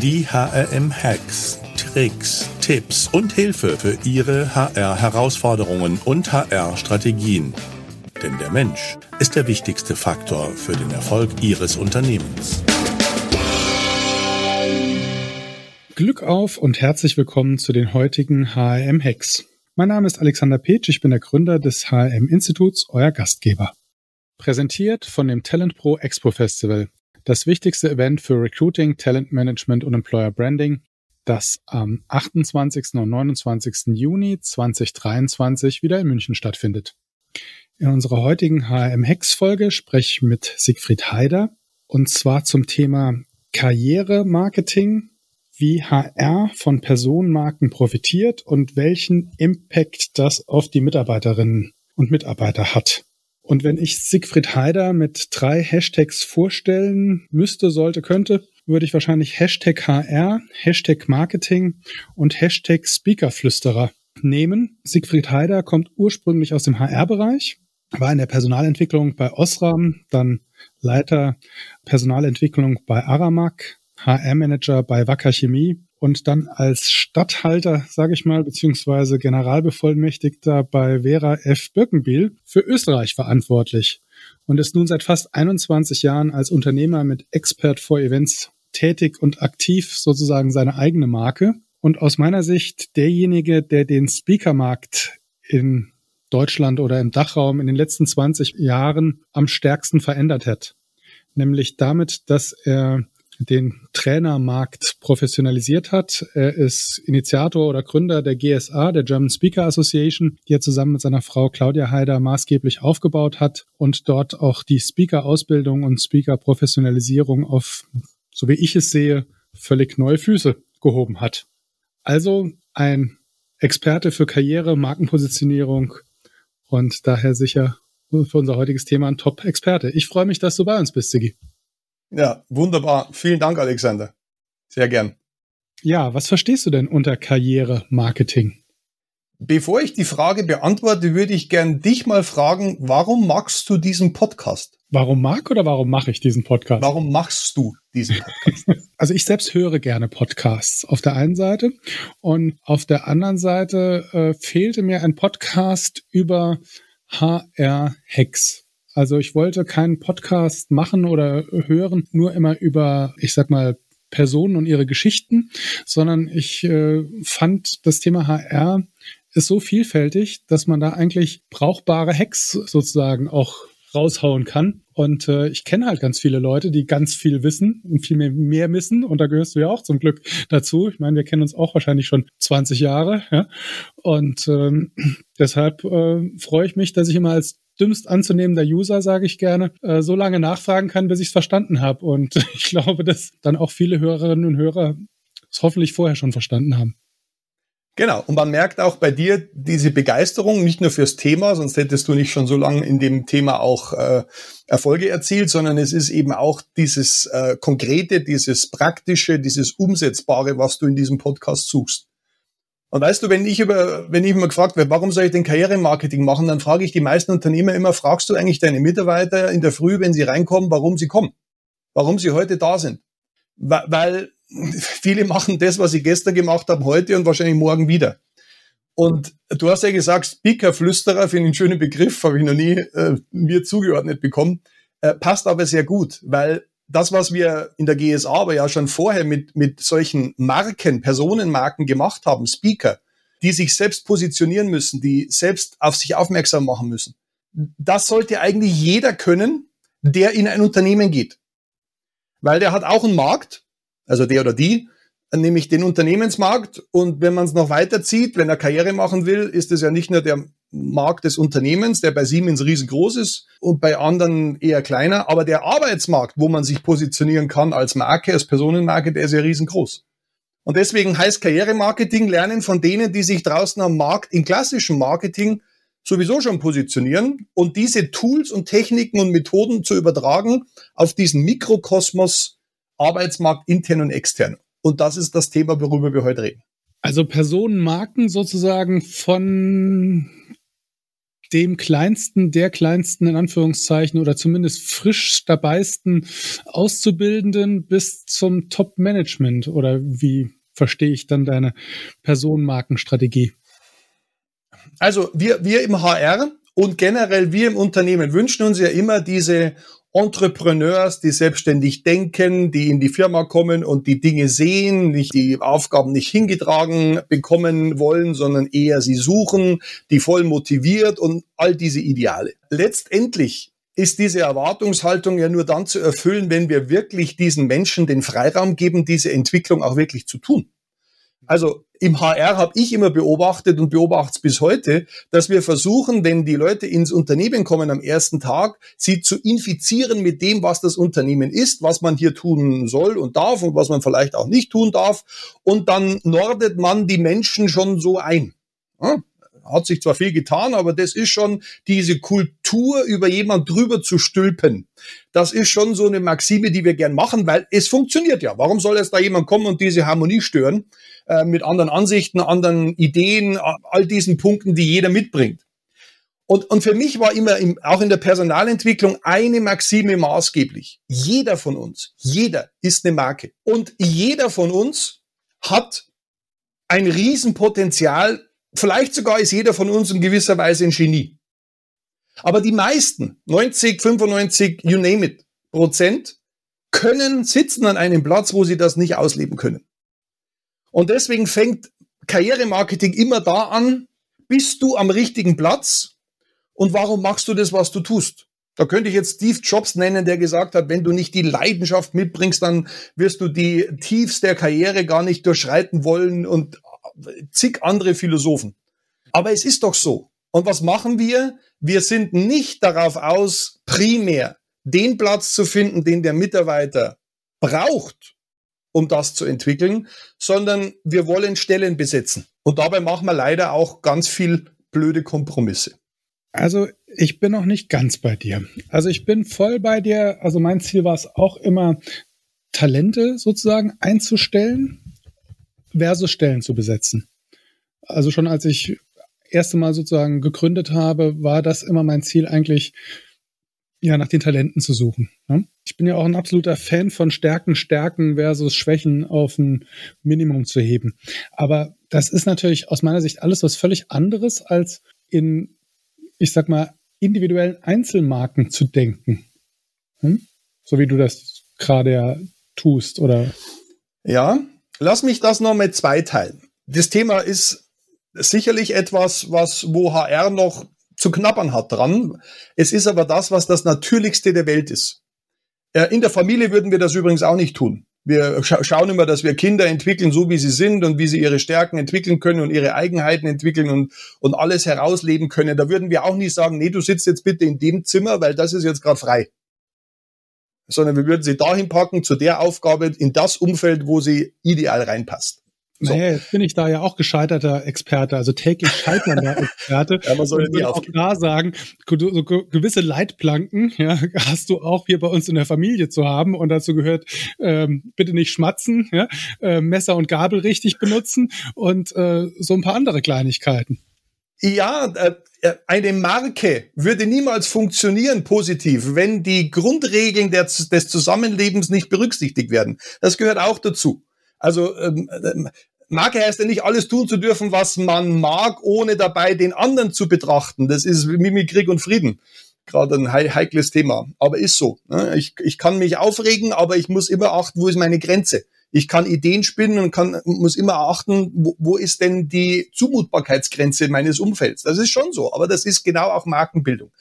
Die HRM-Hacks, Tricks, Tipps und Hilfe für Ihre HR-Herausforderungen und HR-Strategien. Denn der Mensch ist der wichtigste Faktor für den Erfolg Ihres Unternehmens. Glück auf und herzlich willkommen zu den heutigen HRM-Hacks. Mein Name ist Alexander Petsch, ich bin der Gründer des HRM-Instituts, euer Gastgeber. Präsentiert von dem Talent Pro Expo Festival, das wichtigste Event für Recruiting, Talent Management und Employer Branding, das am 28. und 29. Juni 2023 wieder in München stattfindet. In unserer heutigen HRM Hex Folge spreche ich mit Siegfried Haider und zwar zum Thema Karrieremarketing, wie HR von Personenmarken profitiert und welchen Impact das auf die Mitarbeiterinnen und Mitarbeiter hat. Und wenn ich Siegfried Haider mit drei Hashtags vorstellen müsste, sollte, könnte, würde ich wahrscheinlich Hashtag HR, Hashtag Marketing und Hashtag Speakerflüsterer nehmen. Siegfried Haider kommt ursprünglich aus dem HR-Bereich, war in der Personalentwicklung bei Osram, dann Leiter Personalentwicklung bei Aramak, HR-Manager bei Wacker Chemie und dann als Stadthalter, sage ich mal, beziehungsweise Generalbevollmächtigter bei Vera F. Birkenbiel für Österreich verantwortlich und ist nun seit fast 21 Jahren als Unternehmer mit Expert for Events tätig und aktiv sozusagen seine eigene Marke und aus meiner Sicht derjenige, der den Speakermarkt in Deutschland oder im Dachraum in den letzten 20 Jahren am stärksten verändert hat. Nämlich damit, dass er den Trainermarkt professionalisiert hat. Er ist Initiator oder Gründer der GSA, der German Speaker Association, die er zusammen mit seiner Frau Claudia Haider maßgeblich aufgebaut hat und dort auch die Speaker-Ausbildung und Speaker-Professionalisierung auf, so wie ich es sehe, völlig neue Füße gehoben hat. Also ein Experte für Karriere, Markenpositionierung und daher sicher für unser heutiges Thema ein Top-Experte. Ich freue mich, dass du bei uns bist, Sigi. Ja, wunderbar. Vielen Dank, Alexander. Sehr gern. Ja, was verstehst du denn unter Karriere-Marketing? Bevor ich die Frage beantworte, würde ich gern dich mal fragen, warum magst du diesen Podcast? Warum mag oder warum mache ich diesen Podcast? Warum machst du diesen Podcast? also ich selbst höre gerne Podcasts auf der einen Seite und auf der anderen Seite äh, fehlte mir ein Podcast über HR-Hacks. Also ich wollte keinen Podcast machen oder hören, nur immer über, ich sag mal, Personen und ihre Geschichten, sondern ich äh, fand das Thema HR ist so vielfältig, dass man da eigentlich brauchbare Hacks sozusagen auch raushauen kann. Und äh, ich kenne halt ganz viele Leute, die ganz viel wissen und viel mehr, mehr wissen. Und da gehörst du ja auch zum Glück dazu. Ich meine, wir kennen uns auch wahrscheinlich schon 20 Jahre. Ja? Und ähm, deshalb äh, freue ich mich, dass ich immer als dümmst anzunehmender User, sage ich gerne, äh, so lange nachfragen kann, bis ich es verstanden habe. Und ich glaube, dass dann auch viele Hörerinnen und Hörer es hoffentlich vorher schon verstanden haben. Genau, und man merkt auch bei dir diese Begeisterung, nicht nur fürs Thema, sonst hättest du nicht schon so lange in dem Thema auch äh, Erfolge erzielt, sondern es ist eben auch dieses äh, Konkrete, dieses Praktische, dieses Umsetzbare, was du in diesem Podcast suchst. Und weißt du, wenn ich über, wenn ich immer gefragt werde, warum soll ich denn Karrieremarketing machen, dann frage ich die meisten Unternehmer immer, fragst du eigentlich deine Mitarbeiter in der Früh, wenn sie reinkommen, warum sie kommen? Warum sie heute da sind? Weil viele machen das, was sie gestern gemacht haben, heute und wahrscheinlich morgen wieder. Und du hast ja gesagt, Speaker-Flüsterer, finde ich einen schönen Begriff, habe ich noch nie äh, mir zugeordnet bekommen, äh, passt aber sehr gut, weil das, was wir in der GSA aber ja schon vorher mit, mit solchen Marken, Personenmarken gemacht haben, Speaker, die sich selbst positionieren müssen, die selbst auf sich aufmerksam machen müssen, das sollte eigentlich jeder können, der in ein Unternehmen geht. Weil der hat auch einen Markt, also der oder die, nämlich den Unternehmensmarkt. Und wenn man es noch weiterzieht, wenn er Karriere machen will, ist es ja nicht nur der Markt des Unternehmens, der bei Siemens riesengroß ist und bei anderen eher kleiner, aber der Arbeitsmarkt, wo man sich positionieren kann als Marke, als Personenmarke, der ist ja riesengroß. Und deswegen heißt Karrieremarketing lernen von denen, die sich draußen am Markt in klassischem Marketing sowieso schon positionieren und diese Tools und Techniken und Methoden zu übertragen auf diesen Mikrokosmos Arbeitsmarkt intern und extern. Und das ist das Thema, worüber wir heute reden. Also Personenmarken sozusagen von dem kleinsten, der kleinsten in Anführungszeichen oder zumindest frisch dabeisten Auszubildenden bis zum Top-Management oder wie verstehe ich dann deine Personenmarkenstrategie? Also wir, wir im HR und generell wir im Unternehmen wünschen uns ja immer diese Entrepreneurs, die selbstständig denken, die in die Firma kommen und die Dinge sehen, nicht die Aufgaben nicht hingetragen bekommen wollen, sondern eher sie suchen, die voll motiviert und all diese Ideale. Letztendlich ist diese Erwartungshaltung ja nur dann zu erfüllen, wenn wir wirklich diesen Menschen den Freiraum geben, diese Entwicklung auch wirklich zu tun. Also im HR habe ich immer beobachtet und beobachte es bis heute, dass wir versuchen, wenn die Leute ins Unternehmen kommen am ersten Tag, sie zu infizieren mit dem, was das Unternehmen ist, was man hier tun soll und darf und was man vielleicht auch nicht tun darf. Und dann nordet man die Menschen schon so ein. Hat sich zwar viel getan, aber das ist schon diese Kultur, über jemand drüber zu stülpen. Das ist schon so eine Maxime, die wir gern machen, weil es funktioniert ja. Warum soll jetzt da jemand kommen und diese Harmonie stören äh, mit anderen Ansichten, anderen Ideen, all diesen Punkten, die jeder mitbringt? Und, und für mich war immer im, auch in der Personalentwicklung eine Maxime maßgeblich. Jeder von uns, jeder ist eine Marke. Und jeder von uns hat ein Riesenpotenzial, Vielleicht sogar ist jeder von uns in gewisser Weise ein Genie. Aber die meisten, 90, 95, you name it, Prozent, können sitzen an einem Platz, wo sie das nicht ausleben können. Und deswegen fängt Karrieremarketing immer da an, bist du am richtigen Platz und warum machst du das, was du tust? Da könnte ich jetzt Steve Jobs nennen, der gesagt hat, wenn du nicht die Leidenschaft mitbringst, dann wirst du die Tiefs der Karriere gar nicht durchschreiten wollen und zig andere Philosophen. Aber es ist doch so. Und was machen wir? Wir sind nicht darauf aus, primär den Platz zu finden, den der Mitarbeiter braucht, um das zu entwickeln, sondern wir wollen Stellen besetzen. Und dabei machen wir leider auch ganz viel blöde Kompromisse. Also ich bin noch nicht ganz bei dir. Also ich bin voll bei dir. Also mein Ziel war es auch immer, Talente sozusagen einzustellen versus Stellen zu besetzen. Also schon als ich erste Mal sozusagen gegründet habe, war das immer mein Ziel eigentlich, ja, nach den Talenten zu suchen. Ne? Ich bin ja auch ein absoluter Fan von Stärken, Stärken versus Schwächen auf ein Minimum zu heben. Aber das ist natürlich aus meiner Sicht alles was völlig anderes als in, ich sag mal, individuellen Einzelmarken zu denken. Hm? So wie du das gerade ja tust, oder? Ja, Lass mich das noch mit zwei teilen. Das Thema ist sicherlich etwas, was wo HR noch zu knabbern hat dran. Es ist aber das, was das Natürlichste der Welt ist. In der Familie würden wir das übrigens auch nicht tun. Wir scha schauen immer, dass wir Kinder entwickeln, so wie sie sind und wie sie ihre Stärken entwickeln können und ihre Eigenheiten entwickeln und, und alles herausleben können. Da würden wir auch nicht sagen, nee, du sitzt jetzt bitte in dem Zimmer, weil das ist jetzt gerade frei sondern wir würden sie dahin packen zu der Aufgabe in das Umfeld, wo sie ideal reinpasst. So. Naja, jetzt bin ich da ja auch gescheiterter Experte, also täglich scheiternder Experte. ja, man soll nie auch da sagen, so gewisse Leitplanken ja, hast du auch hier bei uns in der Familie zu haben und dazu gehört, ähm, bitte nicht schmatzen, ja, äh, Messer und Gabel richtig benutzen und äh, so ein paar andere Kleinigkeiten. Ja, äh, eine Marke würde niemals funktionieren positiv, wenn die Grundregeln der, des Zusammenlebens nicht berücksichtigt werden. Das gehört auch dazu. Also ähm, ähm, Marke heißt ja nicht alles tun zu dürfen, was man mag, ohne dabei den anderen zu betrachten. Das ist wie mit Krieg und Frieden. Gerade ein heikles Thema. Aber ist so. Ne? Ich, ich kann mich aufregen, aber ich muss immer achten, wo ist meine Grenze. Ich kann Ideen spinnen und kann, muss immer achten, wo, wo ist denn die Zumutbarkeitsgrenze meines Umfelds. Das ist schon so, aber das ist genau auch Markenbildung.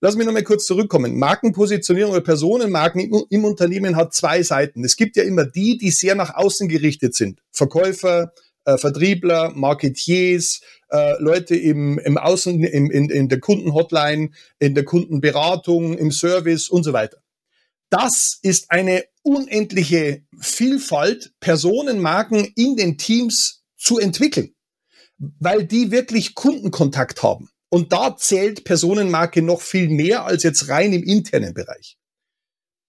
Lass mich nochmal kurz zurückkommen. Markenpositionierung oder Personenmarken im, im, Unternehmen hat zwei Seiten. Es gibt ja immer die, die sehr nach außen gerichtet sind. Verkäufer, äh, Vertriebler, Marketiers, äh, Leute im, im Außen, im, in, in der Kundenhotline, in der Kundenberatung, im Service und so weiter. Das ist eine unendliche Vielfalt, Personenmarken in den Teams zu entwickeln, weil die wirklich Kundenkontakt haben. Und da zählt Personenmarke noch viel mehr als jetzt rein im internen Bereich.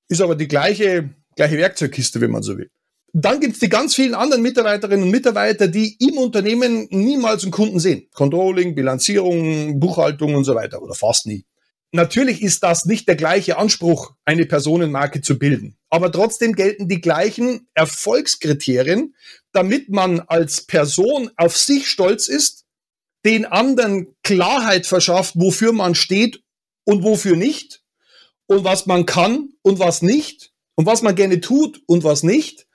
Ist aber die gleiche, gleiche Werkzeugkiste, wenn man so will. Dann gibt's die ganz vielen anderen Mitarbeiterinnen und Mitarbeiter, die im Unternehmen niemals einen Kunden sehen. Controlling, Bilanzierung, Buchhaltung und so weiter oder fast nie. Natürlich ist das nicht der gleiche Anspruch, eine Personenmarke zu bilden. Aber trotzdem gelten die gleichen Erfolgskriterien, damit man als Person auf sich stolz ist, den anderen Klarheit verschafft, wofür man steht und wofür nicht und was man kann und was nicht und was man gerne tut und was nicht,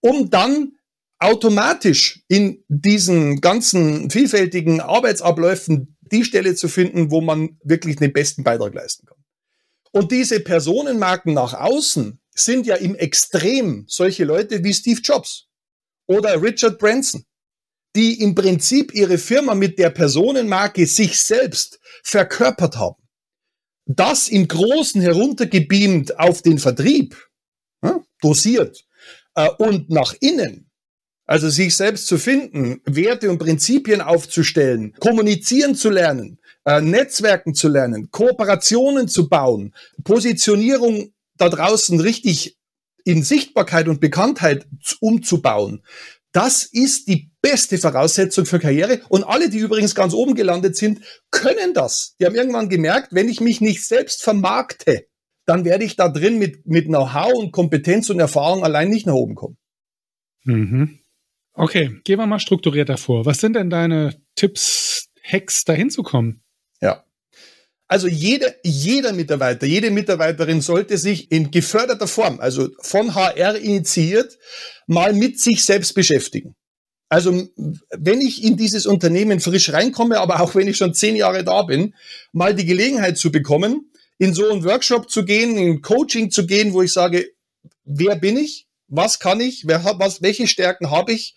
um dann automatisch in diesen ganzen vielfältigen Arbeitsabläufen die Stelle zu finden, wo man wirklich den besten Beitrag leisten kann. Und diese Personenmarken nach außen sind ja im Extrem solche Leute wie Steve Jobs oder Richard Branson, die im Prinzip ihre Firma mit der Personenmarke sich selbst verkörpert haben. Das im Großen heruntergebeamt auf den Vertrieb, ja, dosiert äh, und nach innen also sich selbst zu finden, Werte und Prinzipien aufzustellen, kommunizieren zu lernen, äh, Netzwerken zu lernen, Kooperationen zu bauen, Positionierung da draußen richtig in Sichtbarkeit und Bekanntheit umzubauen. Das ist die beste Voraussetzung für Karriere. Und alle, die übrigens ganz oben gelandet sind, können das. Die haben irgendwann gemerkt, wenn ich mich nicht selbst vermarkte, dann werde ich da drin mit, mit Know-how und Kompetenz und Erfahrung allein nicht nach oben kommen. Mhm. Okay, gehen wir mal strukturierter vor. Was sind denn deine Tipps, Hacks, da hinzukommen? Ja. Also jeder, jeder Mitarbeiter, jede Mitarbeiterin sollte sich in geförderter Form, also von HR initiiert, mal mit sich selbst beschäftigen. Also wenn ich in dieses Unternehmen frisch reinkomme, aber auch wenn ich schon zehn Jahre da bin, mal die Gelegenheit zu bekommen, in so einen Workshop zu gehen, in Coaching zu gehen, wo ich sage, wer bin ich? was kann ich, wer was, welche Stärken habe ich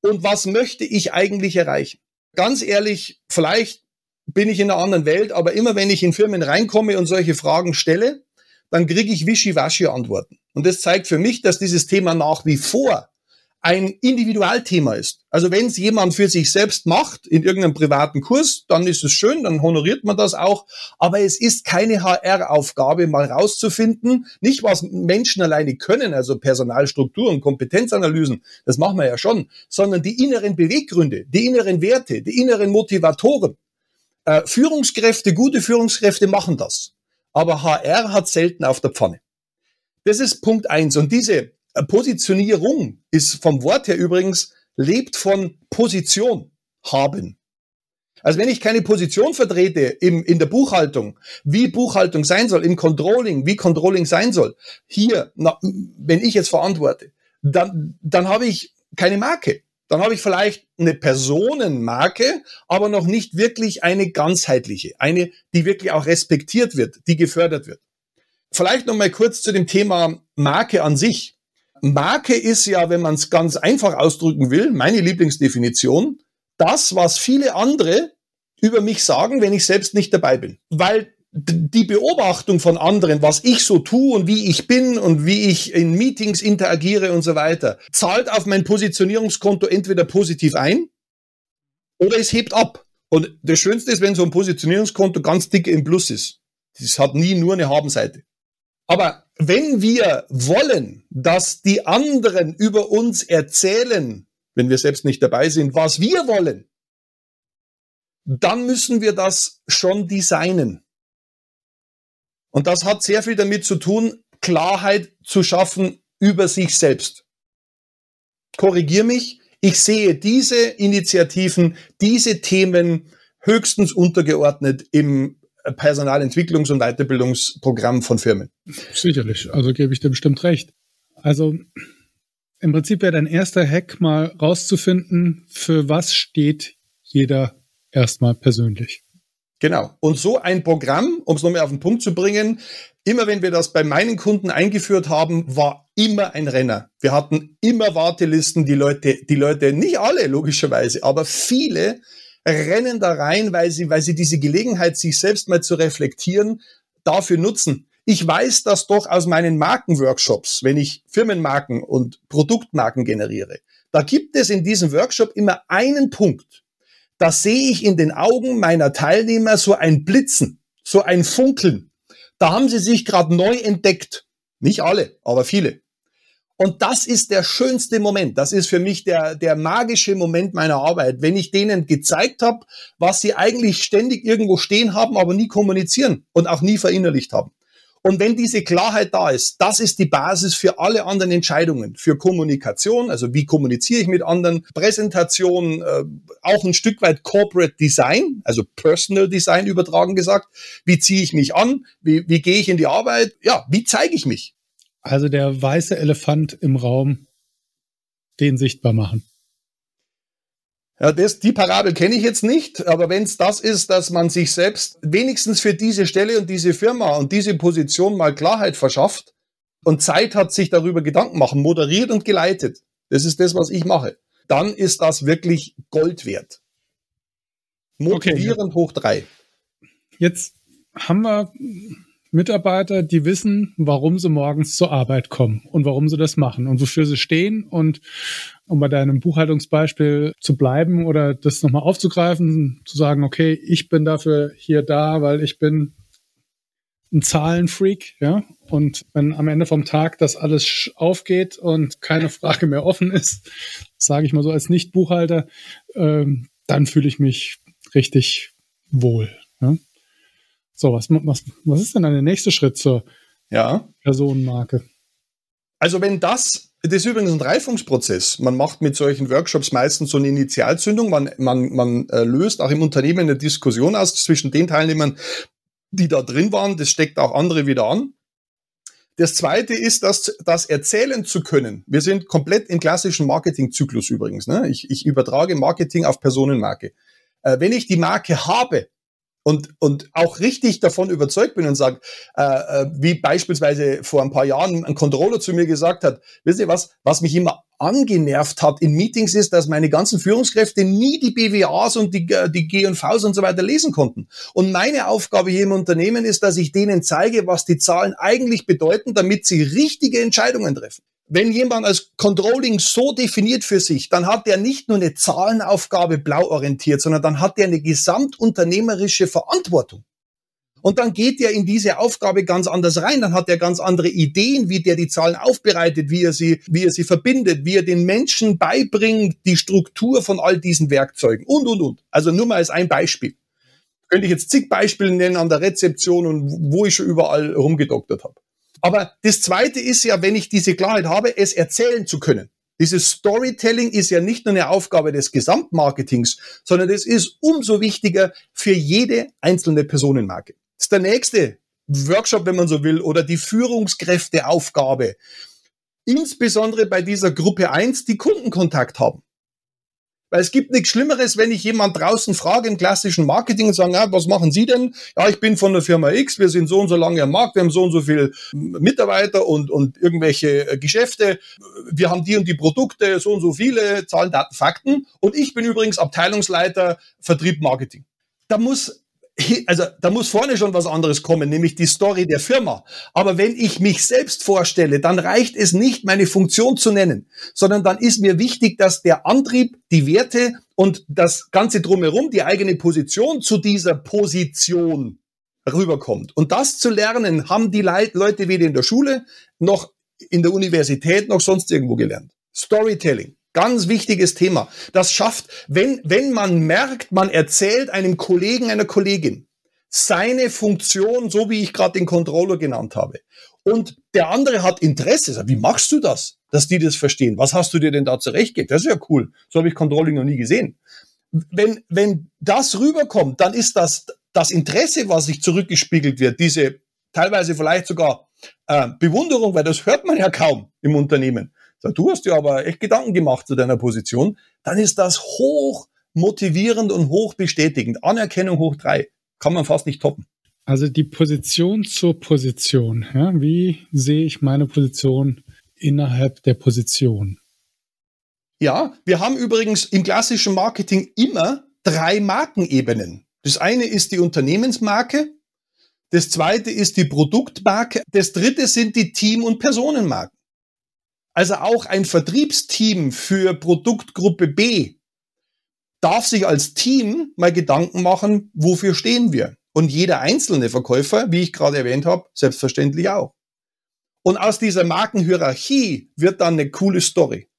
und was möchte ich eigentlich erreichen. Ganz ehrlich, vielleicht bin ich in einer anderen Welt, aber immer wenn ich in Firmen reinkomme und solche Fragen stelle, dann kriege ich wischiwaschi Antworten. Und das zeigt für mich, dass dieses Thema nach wie vor ein Individualthema ist. Also wenn es jemand für sich selbst macht, in irgendeinem privaten Kurs, dann ist es schön, dann honoriert man das auch. Aber es ist keine HR-Aufgabe, mal rauszufinden, nicht was Menschen alleine können, also Personalstrukturen, Kompetenzanalysen, das machen wir ja schon, sondern die inneren Beweggründe, die inneren Werte, die inneren Motivatoren. Äh, Führungskräfte, gute Führungskräfte machen das. Aber HR hat selten auf der Pfanne. Das ist Punkt eins. Und diese Positionierung ist vom Wort her übrigens, lebt von Position haben. Also wenn ich keine Position vertrete im, in der Buchhaltung, wie Buchhaltung sein soll, im Controlling, wie Controlling sein soll, hier, na, wenn ich jetzt verantworte, dann, dann habe ich keine Marke. Dann habe ich vielleicht eine Personenmarke, aber noch nicht wirklich eine ganzheitliche, eine, die wirklich auch respektiert wird, die gefördert wird. Vielleicht noch mal kurz zu dem Thema Marke an sich. Marke ist ja, wenn man es ganz einfach ausdrücken will, meine Lieblingsdefinition, das, was viele andere über mich sagen, wenn ich selbst nicht dabei bin. Weil die Beobachtung von anderen, was ich so tue und wie ich bin und wie ich in Meetings interagiere und so weiter, zahlt auf mein Positionierungskonto entweder positiv ein oder es hebt ab. Und das Schönste ist, wenn so ein Positionierungskonto ganz dick im Plus ist. Das hat nie nur eine Habenseite. Aber wenn wir wollen, dass die anderen über uns erzählen, wenn wir selbst nicht dabei sind, was wir wollen, dann müssen wir das schon designen. Und das hat sehr viel damit zu tun, Klarheit zu schaffen über sich selbst. Korrigier mich, ich sehe diese Initiativen, diese Themen höchstens untergeordnet im Personalentwicklungs- und Weiterbildungsprogramm von Firmen. Sicherlich, also gebe ich dir bestimmt recht. Also im Prinzip wäre dein erster Hack mal rauszufinden, für was steht jeder erstmal persönlich. Genau. Und so ein Programm, um es nochmal auf den Punkt zu bringen, immer wenn wir das bei meinen Kunden eingeführt haben, war immer ein Renner. Wir hatten immer Wartelisten, die Leute, die Leute, nicht alle logischerweise, aber viele rennen da rein, weil sie, weil sie diese Gelegenheit, sich selbst mal zu reflektieren, dafür nutzen. Ich weiß das doch aus meinen Markenworkshops, wenn ich Firmenmarken und Produktmarken generiere. Da gibt es in diesem Workshop immer einen Punkt. Da sehe ich in den Augen meiner Teilnehmer so ein Blitzen, so ein Funkeln. Da haben sie sich gerade neu entdeckt. Nicht alle, aber viele. Und das ist der schönste Moment. Das ist für mich der, der magische Moment meiner Arbeit, wenn ich denen gezeigt habe, was sie eigentlich ständig irgendwo stehen haben, aber nie kommunizieren und auch nie verinnerlicht haben. Und wenn diese Klarheit da ist, das ist die Basis für alle anderen Entscheidungen, für Kommunikation, also wie kommuniziere ich mit anderen, Präsentation, äh, auch ein Stück weit Corporate Design, also Personal Design übertragen gesagt. Wie ziehe ich mich an? Wie, wie gehe ich in die Arbeit? Ja, wie zeige ich mich? Also der weiße Elefant im Raum, den sichtbar machen. Ja, das, die Parabel kenne ich jetzt nicht, aber wenn es das ist, dass man sich selbst wenigstens für diese Stelle und diese Firma und diese Position mal Klarheit verschafft und Zeit hat, sich darüber Gedanken machen, moderiert und geleitet, das ist das, was ich mache, dann ist das wirklich Gold wert. Motivierend okay. hoch drei. Jetzt haben wir Mitarbeiter, die wissen, warum sie morgens zur Arbeit kommen und warum sie das machen und wofür sie stehen. Und um bei deinem Buchhaltungsbeispiel zu bleiben oder das nochmal aufzugreifen, zu sagen, okay, ich bin dafür hier da, weil ich bin ein Zahlenfreak, ja. Und wenn am Ende vom Tag das alles aufgeht und keine Frage mehr offen ist, sage ich mal so als Nicht-Buchhalter, ähm, dann fühle ich mich richtig wohl. Ja? So, was, was, was ist denn dann der nächste Schritt zur ja. Personenmarke? Also wenn das, das ist übrigens ein Reifungsprozess. Man macht mit solchen Workshops meistens so eine Initialzündung. Man, man, man äh, löst auch im Unternehmen eine Diskussion aus zwischen den Teilnehmern, die da drin waren. Das steckt auch andere wieder an. Das zweite ist, dass das erzählen zu können. Wir sind komplett im klassischen Marketingzyklus übrigens. Ne? Ich, ich übertrage Marketing auf Personenmarke. Äh, wenn ich die Marke habe, und, und auch richtig davon überzeugt bin und sage, äh, äh, wie beispielsweise vor ein paar Jahren ein Controller zu mir gesagt hat, wisst ihr was, was mich immer angenervt hat in Meetings ist, dass meine ganzen Führungskräfte nie die BWAs und die, äh, die G&Vs und so weiter lesen konnten. Und meine Aufgabe hier im Unternehmen ist, dass ich denen zeige, was die Zahlen eigentlich bedeuten, damit sie richtige Entscheidungen treffen. Wenn jemand als Controlling so definiert für sich, dann hat er nicht nur eine Zahlenaufgabe blau orientiert, sondern dann hat er eine gesamtunternehmerische Verantwortung. Und dann geht er in diese Aufgabe ganz anders rein. Dann hat er ganz andere Ideen, wie der die Zahlen aufbereitet, wie er sie, wie er sie verbindet, wie er den Menschen beibringt, die Struktur von all diesen Werkzeugen und, und, und. Also nur mal als ein Beispiel. Könnte ich jetzt zig Beispiele nennen an der Rezeption und wo ich schon überall rumgedoktert habe. Aber das Zweite ist ja, wenn ich diese Klarheit habe, es erzählen zu können. Dieses Storytelling ist ja nicht nur eine Aufgabe des Gesamtmarketings, sondern es ist umso wichtiger für jede einzelne Personenmarke. Das ist der nächste Workshop, wenn man so will, oder die Führungskräfteaufgabe. Insbesondere bei dieser Gruppe 1, die Kundenkontakt haben. Weil es gibt nichts Schlimmeres, wenn ich jemand draußen frage im klassischen Marketing und sage, ja, was machen Sie denn? Ja, ich bin von der Firma X, wir sind so und so lange am Markt, wir haben so und so viel Mitarbeiter und, und irgendwelche äh, Geschäfte. Wir haben die und die Produkte, so und so viele Zahlen, Daten, Fakten. Und ich bin übrigens Abteilungsleiter Vertrieb Marketing. Da muss also da muss vorne schon was anderes kommen, nämlich die Story der Firma. Aber wenn ich mich selbst vorstelle, dann reicht es nicht, meine Funktion zu nennen, sondern dann ist mir wichtig, dass der Antrieb, die Werte und das Ganze drumherum, die eigene Position zu dieser Position rüberkommt. Und das zu lernen, haben die Leute weder in der Schule noch in der Universität noch sonst irgendwo gelernt. Storytelling. Ganz wichtiges Thema. Das schafft, wenn, wenn man merkt, man erzählt einem Kollegen, einer Kollegin seine Funktion, so wie ich gerade den Controller genannt habe. Und der andere hat Interesse. Wie machst du das, dass die das verstehen? Was hast du dir denn da zurechtgelegt? Das ist ja cool. So habe ich Controlling noch nie gesehen. Wenn, wenn das rüberkommt, dann ist das das Interesse, was sich zurückgespiegelt wird, diese teilweise vielleicht sogar äh, Bewunderung, weil das hört man ja kaum im Unternehmen du hast dir aber echt Gedanken gemacht zu deiner Position, dann ist das hoch motivierend und hoch bestätigend. Anerkennung hoch drei. Kann man fast nicht toppen. Also die Position zur Position. Ja? Wie sehe ich meine Position innerhalb der Position? Ja, wir haben übrigens im klassischen Marketing immer drei Markenebenen. Das eine ist die Unternehmensmarke, das zweite ist die Produktmarke, das dritte sind die Team- und Personenmarken. Also auch ein Vertriebsteam für Produktgruppe B darf sich als Team mal Gedanken machen, wofür stehen wir? Und jeder einzelne Verkäufer, wie ich gerade erwähnt habe, selbstverständlich auch. Und aus dieser Markenhierarchie wird dann eine coole Story.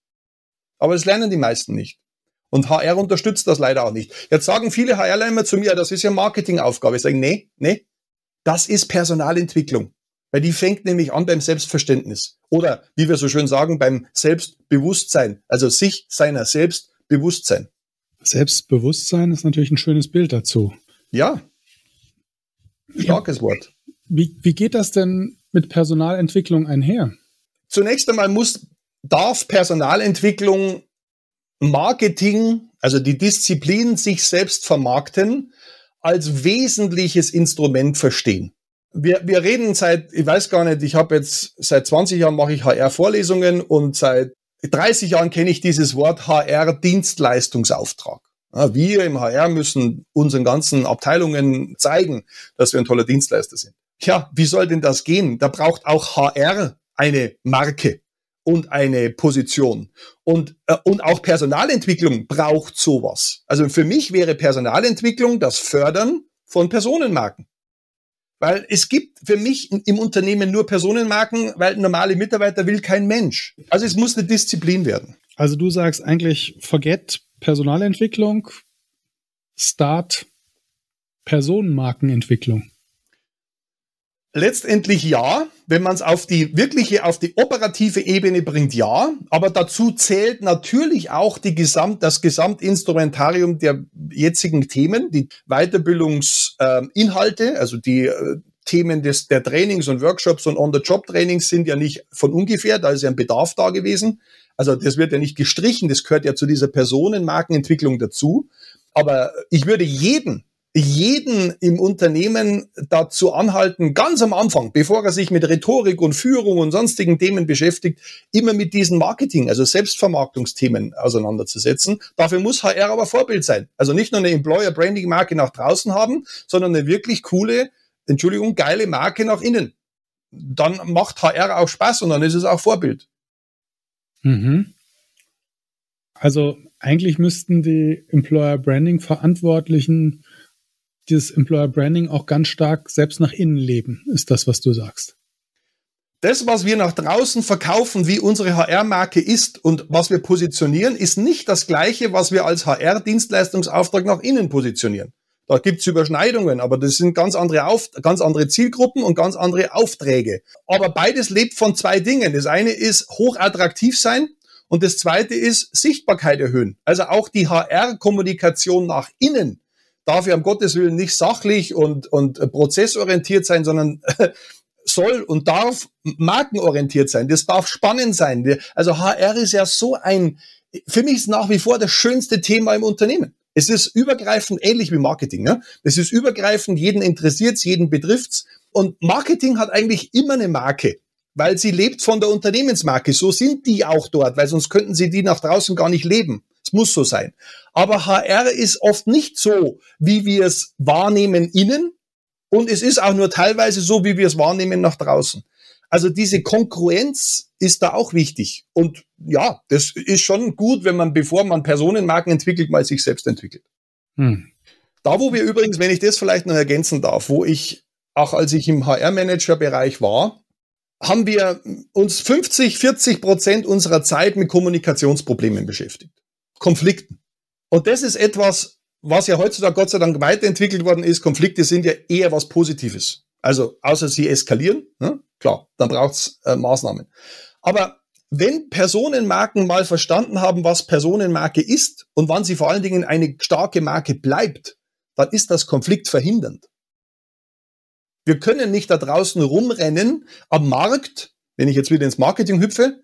Aber das lernen die meisten nicht. Und HR unterstützt das leider auch nicht. Jetzt sagen viele HRler immer zu mir, das ist ja Marketingaufgabe. Ich sage, nee, nee, das ist Personalentwicklung. Weil die fängt nämlich an beim Selbstverständnis. Oder, wie wir so schön sagen, beim Selbstbewusstsein. Also sich seiner Selbstbewusstsein. Selbstbewusstsein ist natürlich ein schönes Bild dazu. Ja. Starkes ja. Wort. Wie, wie geht das denn mit Personalentwicklung einher? Zunächst einmal muss, darf Personalentwicklung Marketing, also die Disziplin sich selbst vermarkten, als wesentliches Instrument verstehen. Wir, wir reden seit, ich weiß gar nicht, ich habe jetzt seit 20 Jahren mache ich HR-Vorlesungen und seit 30 Jahren kenne ich dieses Wort HR-Dienstleistungsauftrag. Wir im HR müssen unseren ganzen Abteilungen zeigen, dass wir ein toller Dienstleister sind. Ja, wie soll denn das gehen? Da braucht auch HR eine Marke und eine Position. Und, äh, und auch Personalentwicklung braucht sowas. Also für mich wäre Personalentwicklung das Fördern von Personenmarken. Weil es gibt für mich im Unternehmen nur Personenmarken, weil normale Mitarbeiter will kein Mensch. Also es muss eine Disziplin werden. Also du sagst eigentlich, forget Personalentwicklung, start Personenmarkenentwicklung. Letztendlich ja, wenn man es auf die wirkliche, auf die operative Ebene bringt, ja. Aber dazu zählt natürlich auch die Gesamt, das Gesamtinstrumentarium der jetzigen Themen, die Weiterbildungsinhalte, äh, also die äh, Themen des, der Trainings und Workshops und On-the-Job-Trainings sind ja nicht von ungefähr, da ist ja ein Bedarf da gewesen. Also das wird ja nicht gestrichen, das gehört ja zu dieser Personenmarkenentwicklung dazu. Aber ich würde jeden jeden im Unternehmen dazu anhalten, ganz am Anfang, bevor er sich mit Rhetorik und Führung und sonstigen Themen beschäftigt, immer mit diesen Marketing, also Selbstvermarktungsthemen auseinanderzusetzen. Dafür muss HR aber Vorbild sein. Also nicht nur eine Employer Branding Marke nach draußen haben, sondern eine wirklich coole, Entschuldigung, geile Marke nach innen. Dann macht HR auch Spaß und dann ist es auch Vorbild. Mhm. Also eigentlich müssten die Employer Branding Verantwortlichen dieses Employer Branding auch ganz stark selbst nach innen leben, ist das, was du sagst. Das, was wir nach draußen verkaufen, wie unsere HR-Marke ist und was wir positionieren, ist nicht das gleiche, was wir als HR-Dienstleistungsauftrag nach innen positionieren. Da gibt's Überschneidungen, aber das sind ganz andere, Auf ganz andere Zielgruppen und ganz andere Aufträge. Aber beides lebt von zwei Dingen. Das eine ist hochattraktiv sein und das zweite ist Sichtbarkeit erhöhen. Also auch die HR-Kommunikation nach innen darf ja um Gottes Willen nicht sachlich und, und prozessorientiert sein, sondern soll und darf markenorientiert sein. Das darf spannend sein. Also HR ist ja so ein, für mich ist nach wie vor das schönste Thema im Unternehmen. Es ist übergreifend ähnlich wie Marketing. Ne? Es ist übergreifend, jeden interessiert's, jeden betrifft's. Und Marketing hat eigentlich immer eine Marke, weil sie lebt von der Unternehmensmarke. So sind die auch dort, weil sonst könnten sie die nach draußen gar nicht leben. Es muss so sein. Aber HR ist oft nicht so, wie wir es wahrnehmen innen. Und es ist auch nur teilweise so, wie wir es wahrnehmen nach draußen. Also diese Konkurrenz ist da auch wichtig. Und ja, das ist schon gut, wenn man, bevor man Personenmarken entwickelt, mal sich selbst entwickelt. Hm. Da, wo wir übrigens, wenn ich das vielleicht noch ergänzen darf, wo ich, auch als ich im HR-Manager-Bereich war, haben wir uns 50, 40 Prozent unserer Zeit mit Kommunikationsproblemen beschäftigt. Konflikten. Und das ist etwas, was ja heutzutage Gott sei Dank weiterentwickelt worden ist. Konflikte sind ja eher was Positives. Also außer sie eskalieren, ne? klar, dann braucht's äh, Maßnahmen. Aber wenn Personenmarken mal verstanden haben, was Personenmarke ist und wann sie vor allen Dingen eine starke Marke bleibt, dann ist das Konflikt verhindernd. Wir können nicht da draußen rumrennen am Markt, wenn ich jetzt wieder ins Marketing hüpfe,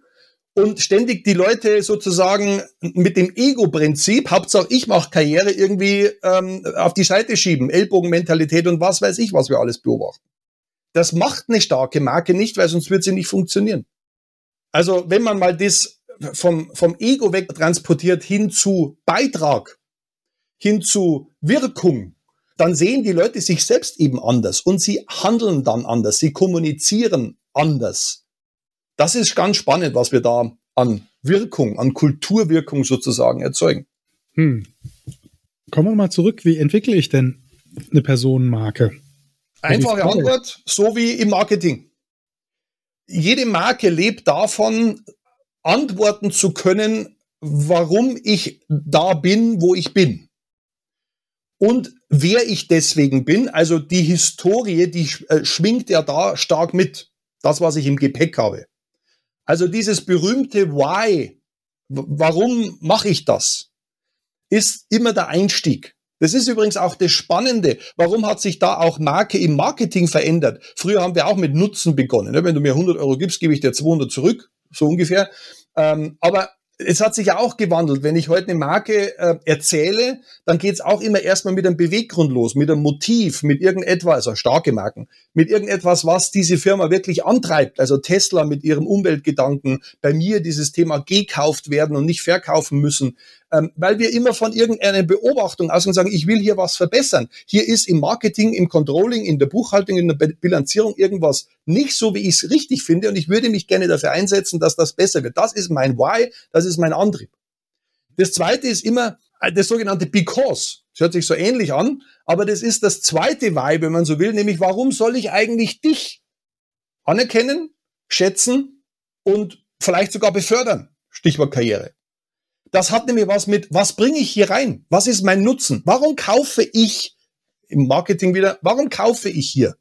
und ständig die Leute sozusagen mit dem Ego-Prinzip, Hauptsache ich mache Karriere, irgendwie ähm, auf die Seite schieben, Ellbogenmentalität und was weiß ich, was wir alles beobachten. Das macht eine starke Marke nicht, weil sonst wird sie nicht funktionieren. Also wenn man mal das vom, vom Ego weg transportiert hin zu Beitrag, hin zu Wirkung, dann sehen die Leute sich selbst eben anders und sie handeln dann anders, sie kommunizieren anders. Das ist ganz spannend, was wir da an Wirkung, an Kulturwirkung sozusagen erzeugen. Hm. Kommen wir mal zurück. Wie entwickle ich denn eine Personenmarke? Einfache Antwort, so wie im Marketing. jede Marke lebt davon, antworten zu können, warum ich da bin, wo ich bin. Und wer ich deswegen bin, also die Historie, die äh, schwingt ja da stark mit. Das, was ich im Gepäck habe. Also dieses berühmte Why, warum mache ich das, ist immer der Einstieg. Das ist übrigens auch das Spannende. Warum hat sich da auch Marke im Marketing verändert? Früher haben wir auch mit Nutzen begonnen. Ne? Wenn du mir 100 Euro gibst, gebe ich dir 200 zurück, so ungefähr. Ähm, aber es hat sich ja auch gewandelt. Wenn ich heute eine Marke äh, erzähle, dann geht's auch immer erstmal mit einem Beweggrund los, mit einem Motiv, mit irgendetwas, also starke Marken, mit irgendetwas, was diese Firma wirklich antreibt. Also Tesla mit ihrem Umweltgedanken, bei mir dieses Thema gekauft werden und nicht verkaufen müssen ähm, weil wir immer von irgendeiner Beobachtung aus und sagen, ich will hier was verbessern. Hier ist im Marketing, im Controlling, in der Buchhaltung, in der Bilanzierung irgendwas nicht so, wie ich es richtig finde und ich würde mich gerne dafür einsetzen, dass das besser wird. Das ist mein Why, das ist mein Antrieb. Das zweite ist immer äh, das sogenannte Because. Das hört sich so ähnlich an, aber das ist das zweite Why, wenn man so will, nämlich warum soll ich eigentlich dich anerkennen, schätzen und vielleicht sogar befördern? Stichwort Karriere. Das hat nämlich was mit, was bringe ich hier rein? Was ist mein Nutzen? Warum kaufe ich im Marketing wieder, warum kaufe ich hier?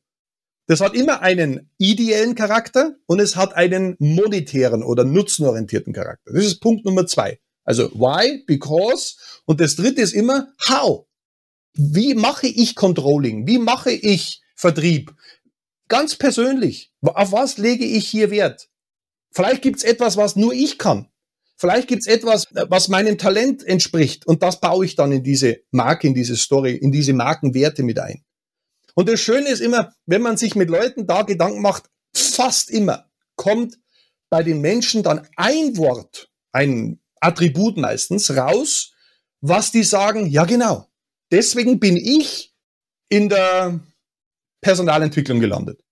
Das hat immer einen ideellen Charakter und es hat einen monetären oder nutzenorientierten Charakter. Das ist Punkt Nummer zwei. Also why, because und das dritte ist immer how. Wie mache ich Controlling? Wie mache ich Vertrieb? Ganz persönlich. Auf was lege ich hier Wert? Vielleicht gibt es etwas, was nur ich kann. Vielleicht gibt's etwas, was meinem Talent entspricht und das baue ich dann in diese Marke, in diese Story, in diese Markenwerte mit ein. Und das Schöne ist immer, wenn man sich mit Leuten da Gedanken macht, fast immer kommt bei den Menschen dann ein Wort, ein Attribut meistens raus, was die sagen, ja genau, deswegen bin ich in der Personalentwicklung gelandet.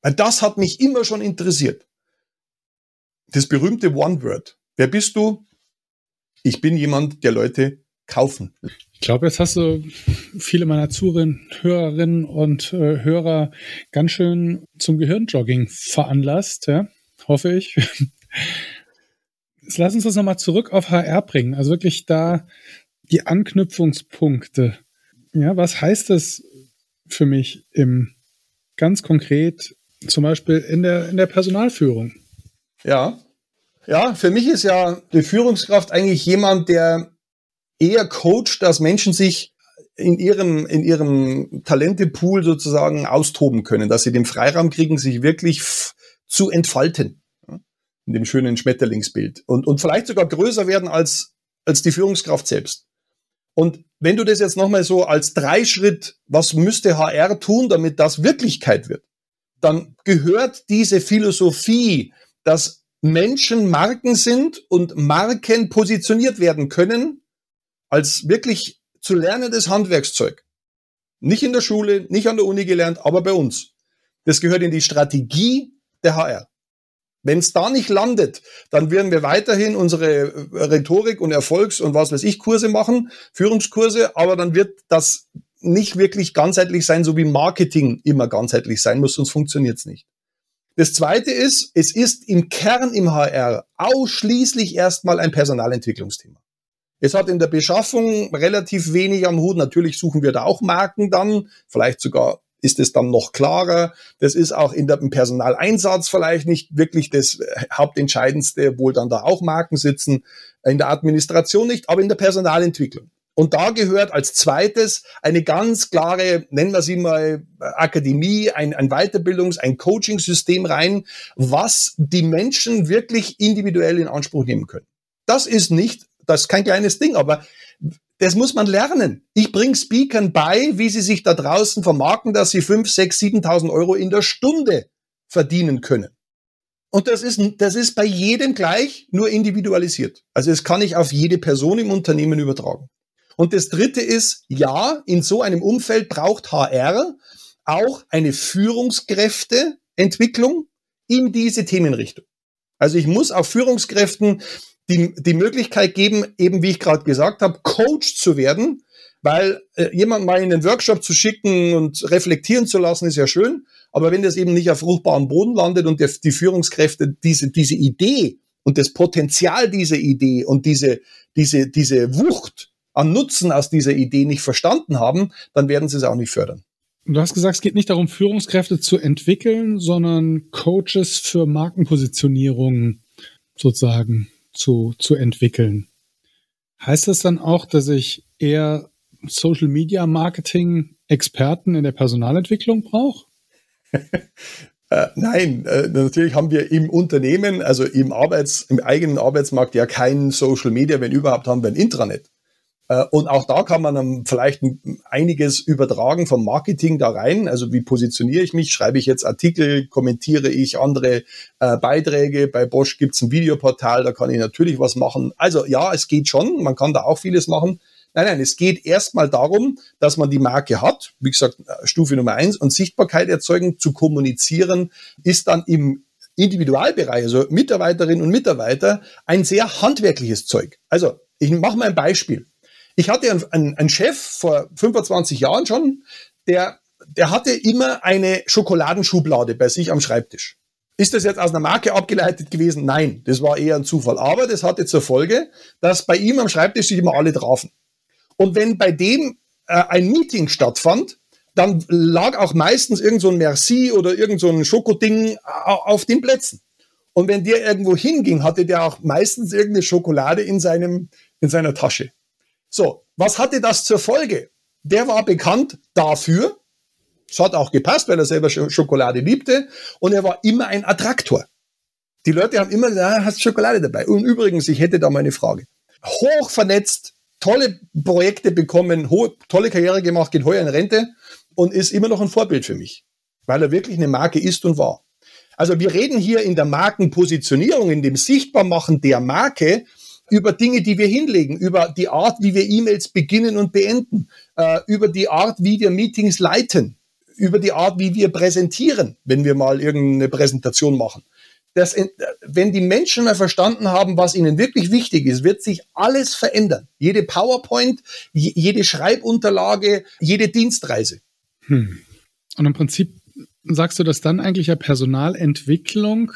Weil das hat mich immer schon interessiert. Das berühmte One-Word. Wer bist du? Ich bin jemand, der Leute kaufen. Ich glaube, jetzt hast du viele meiner Zuhörerinnen und äh, Hörer ganz schön zum Gehirnjogging veranlasst, ja? hoffe ich. Jetzt lass uns das nochmal zurück auf HR bringen. Also wirklich da die Anknüpfungspunkte. Ja, was heißt das für mich im ganz konkret, zum Beispiel in der, in der Personalführung? Ja, ja, für mich ist ja die Führungskraft eigentlich jemand, der eher coacht, dass Menschen sich in ihrem, in ihrem Talentepool sozusagen austoben können, dass sie den Freiraum kriegen, sich wirklich zu entfalten. In dem schönen Schmetterlingsbild. Und, und vielleicht sogar größer werden als, als die Führungskraft selbst. Und wenn du das jetzt nochmal so als Dreischritt, was müsste HR tun, damit das Wirklichkeit wird, dann gehört diese Philosophie, dass Menschen Marken sind und Marken positioniert werden können als wirklich zu lernendes Handwerkszeug. Nicht in der Schule, nicht an der Uni gelernt, aber bei uns. Das gehört in die Strategie der HR. Wenn es da nicht landet, dann werden wir weiterhin unsere Rhetorik und Erfolgs- und was weiß ich Kurse machen, Führungskurse, aber dann wird das nicht wirklich ganzheitlich sein, so wie Marketing immer ganzheitlich sein muss, sonst funktioniert es nicht. Das zweite ist, es ist im Kern im HR ausschließlich erstmal ein Personalentwicklungsthema. Es hat in der Beschaffung relativ wenig am Hut. Natürlich suchen wir da auch Marken dann. Vielleicht sogar ist es dann noch klarer. Das ist auch in der, im Personaleinsatz vielleicht nicht wirklich das Hauptentscheidendste, obwohl dann da auch Marken sitzen. In der Administration nicht, aber in der Personalentwicklung. Und da gehört als zweites eine ganz klare, nennen wir sie mal Akademie, ein, ein Weiterbildungs-, ein Coaching-System rein, was die Menschen wirklich individuell in Anspruch nehmen können. Das ist nicht, das ist kein kleines Ding, aber das muss man lernen. Ich bringe Speakern bei, wie sie sich da draußen vermarkten, dass sie fünf, sechs, 7.000 Euro in der Stunde verdienen können. Und das ist, das ist bei jedem gleich, nur individualisiert. Also es kann ich auf jede Person im Unternehmen übertragen. Und das Dritte ist, ja, in so einem Umfeld braucht HR auch eine Führungskräfteentwicklung in diese Themenrichtung. Also ich muss auch Führungskräften die, die Möglichkeit geben, eben wie ich gerade gesagt habe, Coach zu werden, Weil äh, jemand mal in den Workshop zu schicken und reflektieren zu lassen, ist ja schön. Aber wenn das eben nicht auf fruchtbaren Boden landet und der, die Führungskräfte diese, diese Idee und das Potenzial dieser Idee und diese, diese, diese Wucht an Nutzen aus dieser Idee nicht verstanden haben, dann werden sie es auch nicht fördern. Du hast gesagt, es geht nicht darum, Führungskräfte zu entwickeln, sondern Coaches für Markenpositionierung sozusagen zu, zu entwickeln. Heißt das dann auch, dass ich eher Social Media Marketing Experten in der Personalentwicklung brauche? Äh, nein, äh, natürlich haben wir im Unternehmen, also im Arbeits, im eigenen Arbeitsmarkt ja kein Social Media, wenn überhaupt haben wir ein Intranet. Äh, und auch da kann man vielleicht einiges übertragen vom Marketing da rein. Also wie positioniere ich mich? Schreibe ich jetzt Artikel? Kommentiere ich andere äh, Beiträge? Bei Bosch gibt es ein Videoportal, da kann ich natürlich was machen. Also ja, es geht schon. Man kann da auch vieles machen. Nein, nein, es geht erstmal darum, dass man die Marke hat. Wie gesagt, äh, Stufe Nummer eins und Sichtbarkeit erzeugen, zu kommunizieren, ist dann im Individualbereich, also Mitarbeiterinnen und Mitarbeiter, ein sehr handwerkliches Zeug. Also, ich mache mal ein Beispiel. Ich hatte einen, einen Chef vor 25 Jahren schon, der, der hatte immer eine Schokoladenschublade bei sich am Schreibtisch. Ist das jetzt aus einer Marke abgeleitet gewesen? Nein, das war eher ein Zufall. Aber das hatte zur Folge, dass bei ihm am Schreibtisch sich immer alle trafen. Und wenn bei dem äh, ein Meeting stattfand, dann lag auch meistens irgend so ein Merci oder irgend so ein Schokoding auf den Plätzen. Und wenn der irgendwo hinging, hatte der auch meistens irgendeine Schokolade in seinem, in seiner Tasche. So. Was hatte das zur Folge? Der war bekannt dafür. Es hat auch gepasst, weil er selber Schokolade liebte. Und er war immer ein Attraktor. Die Leute haben immer gesagt, ah, hast Schokolade dabei. Und übrigens, ich hätte da mal eine Frage. Hoch vernetzt, tolle Projekte bekommen, tolle Karriere gemacht, geht heuer in Rente und ist immer noch ein Vorbild für mich, weil er wirklich eine Marke ist und war. Also wir reden hier in der Markenpositionierung, in dem Sichtbarmachen der Marke über Dinge, die wir hinlegen, über die Art, wie wir E-Mails beginnen und beenden, äh, über die Art, wie wir Meetings leiten, über die Art, wie wir präsentieren, wenn wir mal irgendeine Präsentation machen dass wenn die Menschen mal verstanden haben, was ihnen wirklich wichtig ist, wird sich alles verändern. Jede PowerPoint, jede Schreibunterlage, jede Dienstreise. Hm. Und im Prinzip sagst du, dass dann eigentlich ja Personalentwicklung,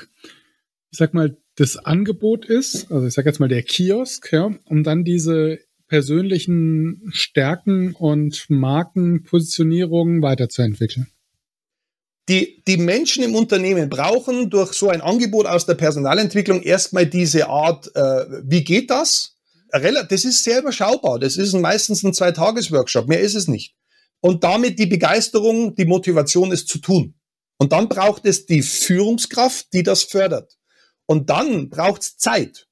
ich sag mal, das Angebot ist, also ich sag jetzt mal der Kiosk, ja, um dann diese persönlichen Stärken und Markenpositionierungen weiterzuentwickeln die, die Menschen im Unternehmen brauchen durch so ein Angebot aus der Personalentwicklung erstmal diese Art, äh, wie geht das? Das ist sehr überschaubar. Das ist meistens ein Zwei-Tages-Workshop. Mehr ist es nicht. Und damit die Begeisterung, die Motivation, es zu tun. Und dann braucht es die Führungskraft, die das fördert. Und dann braucht es Zeit.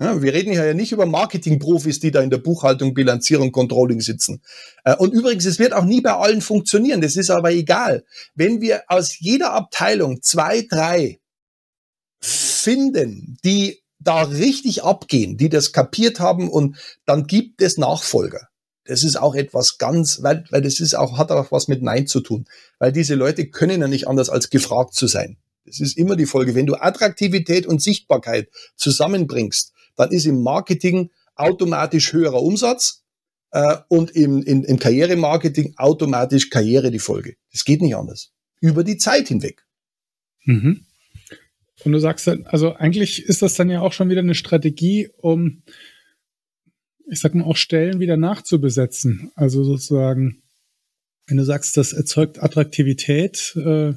Ja, wir reden hier ja nicht über Marketingprofis, die da in der Buchhaltung, Bilanzierung, Controlling sitzen. Äh, und übrigens, es wird auch nie bei allen funktionieren. Das ist aber egal. Wenn wir aus jeder Abteilung zwei, drei finden, die da richtig abgehen, die das kapiert haben und dann gibt es Nachfolger. Das ist auch etwas ganz, weil, weil das ist auch, hat auch was mit Nein zu tun. Weil diese Leute können ja nicht anders als gefragt zu sein. Das ist immer die Folge. Wenn du Attraktivität und Sichtbarkeit zusammenbringst, dann ist im Marketing automatisch höherer Umsatz äh, und im, in, im Karrieremarketing automatisch Karriere die Folge. Das geht nicht anders. Über die Zeit hinweg. Mhm. Und du sagst dann, also eigentlich ist das dann ja auch schon wieder eine Strategie, um, ich sag mal, auch Stellen wieder nachzubesetzen. Also sozusagen, wenn du sagst, das erzeugt Attraktivität, äh,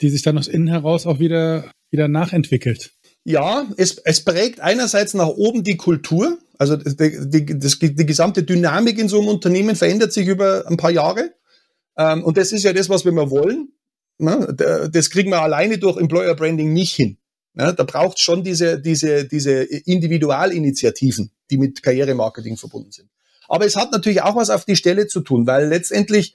die sich dann aus innen heraus auch wieder, wieder nachentwickelt. Ja, es, es prägt einerseits nach oben die Kultur, also die, die, das, die gesamte Dynamik in so einem Unternehmen verändert sich über ein paar Jahre. Ähm, und das ist ja das, was wir mal wollen. Ne? Das kriegen wir alleine durch Employer Branding nicht hin. Ne? Da braucht es schon diese, diese, diese Individualinitiativen, die mit Karrieremarketing verbunden sind. Aber es hat natürlich auch was auf die Stelle zu tun, weil letztendlich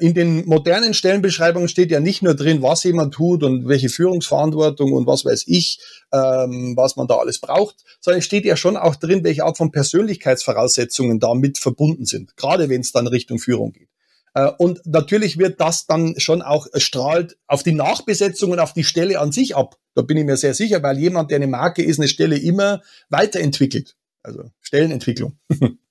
in den modernen Stellenbeschreibungen steht ja nicht nur drin, was jemand tut und welche Führungsverantwortung und was weiß ich, ähm, was man da alles braucht, sondern steht ja schon auch drin, welche Art von Persönlichkeitsvoraussetzungen damit verbunden sind, gerade wenn es dann Richtung Führung geht. Äh, und natürlich wird das dann schon auch strahlt auf die Nachbesetzung und auf die Stelle an sich ab. Da bin ich mir sehr sicher, weil jemand, der eine Marke ist, eine Stelle immer weiterentwickelt. Also Stellenentwicklung.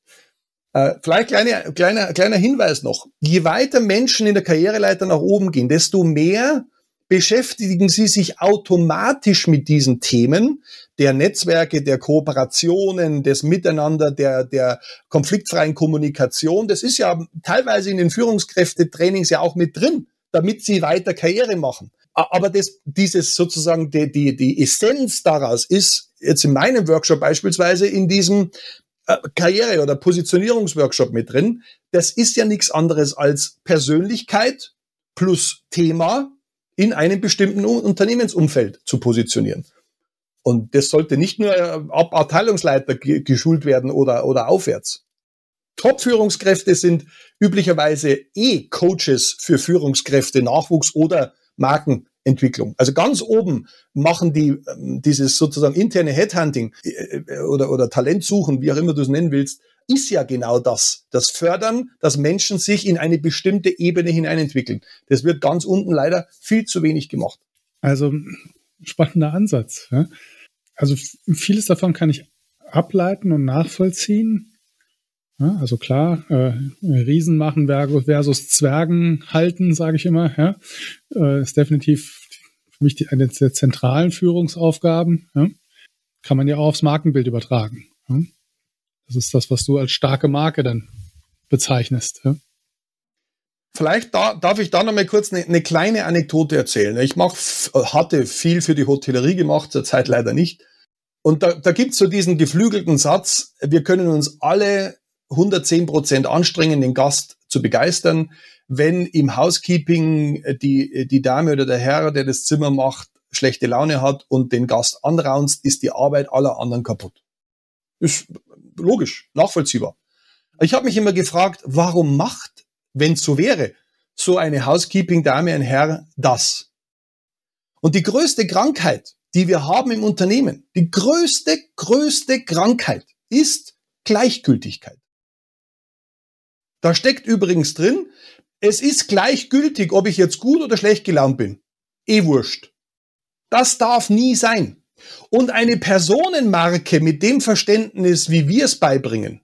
Äh, vielleicht kleiner, kleiner, kleiner Hinweis noch. Je weiter Menschen in der Karriereleiter nach oben gehen, desto mehr beschäftigen sie sich automatisch mit diesen Themen der Netzwerke, der Kooperationen, des Miteinander, der, der konfliktfreien Kommunikation. Das ist ja teilweise in den Führungskräftetrainings ja auch mit drin, damit sie weiter Karriere machen. Aber das, dieses sozusagen die, die, die Essenz daraus ist jetzt in meinem Workshop beispielsweise in diesem Karriere- oder Positionierungsworkshop mit drin. Das ist ja nichts anderes als Persönlichkeit plus Thema in einem bestimmten Unternehmensumfeld zu positionieren. Und das sollte nicht nur äh, ab Abteilungsleiter geschult werden oder, oder aufwärts. Top-Führungskräfte sind üblicherweise eh Coaches für Führungskräfte, Nachwuchs oder Markenentwicklung. Also ganz oben machen die ähm, dieses sozusagen interne Headhunting äh, äh, oder, oder Talentsuchen, wie auch immer du es nennen willst, ist ja genau das. Das Fördern, dass Menschen sich in eine bestimmte Ebene hineinentwickeln. Das wird ganz unten leider viel zu wenig gemacht. Also spannender Ansatz. Also vieles davon kann ich ableiten und nachvollziehen. Ja, also klar, äh, Riesen machen versus Zwergen halten, sage ich immer. Ja? Äh, ist definitiv für mich die, eine der zentralen Führungsaufgaben. Ja? Kann man ja auch aufs Markenbild übertragen. Ja? Das ist das, was du als starke Marke dann bezeichnest. Ja? Vielleicht da, darf ich da noch mal kurz eine, eine kleine Anekdote erzählen. Ich mach, hatte viel für die Hotellerie gemacht, zurzeit leider nicht. Und da, da gibt's so diesen geflügelten Satz, wir können uns alle 110 Prozent anstrengen, den Gast zu begeistern. Wenn im Housekeeping die, die Dame oder der Herr, der das Zimmer macht, schlechte Laune hat und den Gast anraunst, ist die Arbeit aller anderen kaputt. Ist logisch, nachvollziehbar. Ich habe mich immer gefragt, warum macht, wenn so wäre, so eine Housekeeping-Dame, ein Herr das? Und die größte Krankheit, die wir haben im Unternehmen, die größte, größte Krankheit ist Gleichgültigkeit. Da steckt übrigens drin, es ist gleichgültig, ob ich jetzt gut oder schlecht gelaunt bin. Eh wurscht. Das darf nie sein. Und eine Personenmarke mit dem Verständnis, wie wir es beibringen,